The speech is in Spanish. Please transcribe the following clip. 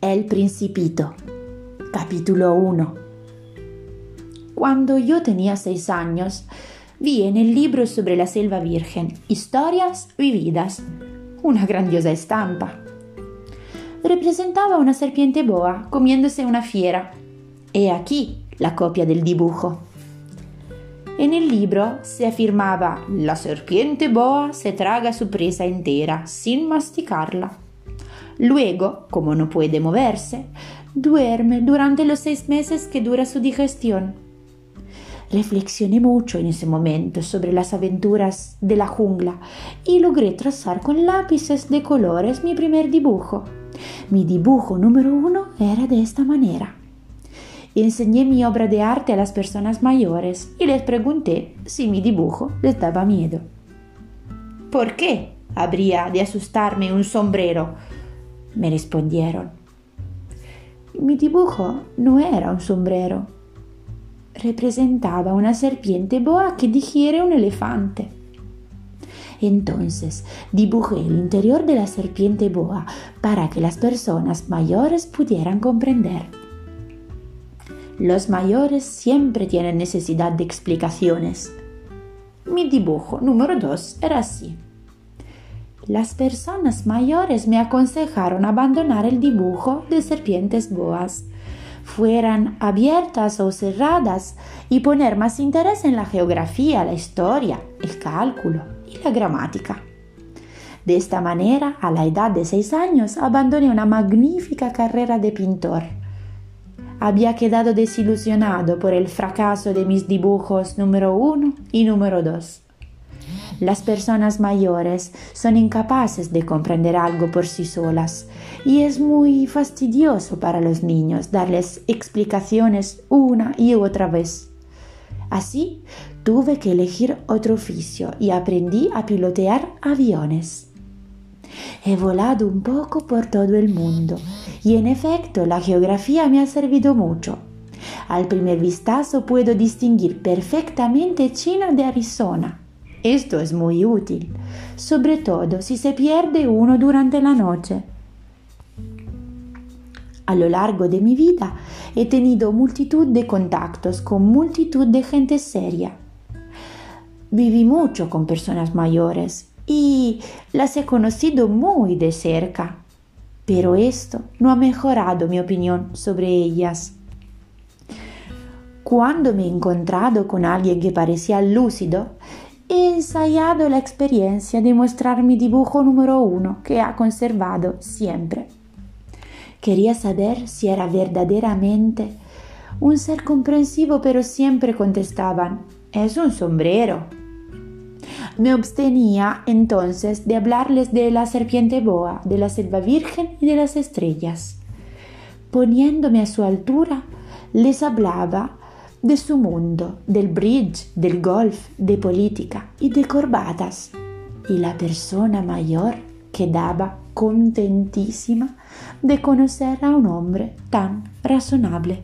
Principito, capítulo 1. Cuando yo tenía seis años, vi en el libro sobre la selva virgen Historias vividas, una grandiosa estampa. Representaba una serpiente boa comiéndose una fiera. He aquí la copia del dibujo. En el libro se afirmaba la serpiente boa se traga su presa entera sin masticarla. Luego, como no puede moverse, duerme durante los seis meses que dura su digestión. Reflexioné mucho en ese momento sobre las aventuras de la jungla y logré trazar con lápices de colores mi primer dibujo. Mi dibujo número uno era de esta manera. Enseñé mi obra de arte a las personas mayores y les pregunté si mi dibujo les daba miedo. ¿Por qué habría de asustarme un sombrero? Me respondieron. Mi dibujo no era un sombrero, representaba una serpiente boa que digiere un elefante. Entonces dibujé el interior de la serpiente boa para que las personas mayores pudieran comprender. Los mayores siempre tienen necesidad de explicaciones. Mi dibujo número 2 era así. Las personas mayores me aconsejaron abandonar el dibujo de serpientes boas, fueran abiertas o cerradas, y poner más interés en la geografía, la historia, el cálculo y la gramática. De esta manera, a la edad de seis años, abandoné una magnífica carrera de pintor. Había quedado desilusionado por el fracaso de mis dibujos número uno y número dos las personas mayores son incapaces de comprender algo por sí solas y es muy fastidioso para los niños darles explicaciones una y otra vez. Así tuve que elegir otro oficio y aprendí a pilotear aviones. He volado un poco por todo el mundo y en efecto la geografía me ha servido mucho. Al primer vistazo puedo distinguir perfectamente China de Arizona esto es muy útil, sobre todo si se pierde uno durante la noche. A lo largo de mi vida he tenido multitud de contactos con multitud de gente seria. Viví mucho con personas mayores y las he conocido muy de cerca, pero esto no ha mejorado mi opinión sobre ellas. Cuando me he encontrado con alguien que parecía lúcido, he ensayado la experiencia de mostrar mi dibujo número uno que ha conservado siempre. Quería saber si era verdaderamente un ser comprensivo, pero siempre contestaban, es un sombrero. Me abstenía entonces de hablarles de la serpiente boa, de la selva virgen y de las estrellas. Poniéndome a su altura, les hablaba de su mundo, del bridge, del golf, de política y de corbatas. Y la persona mayor quedaba contentísima de conocer a un hombre tan razonable.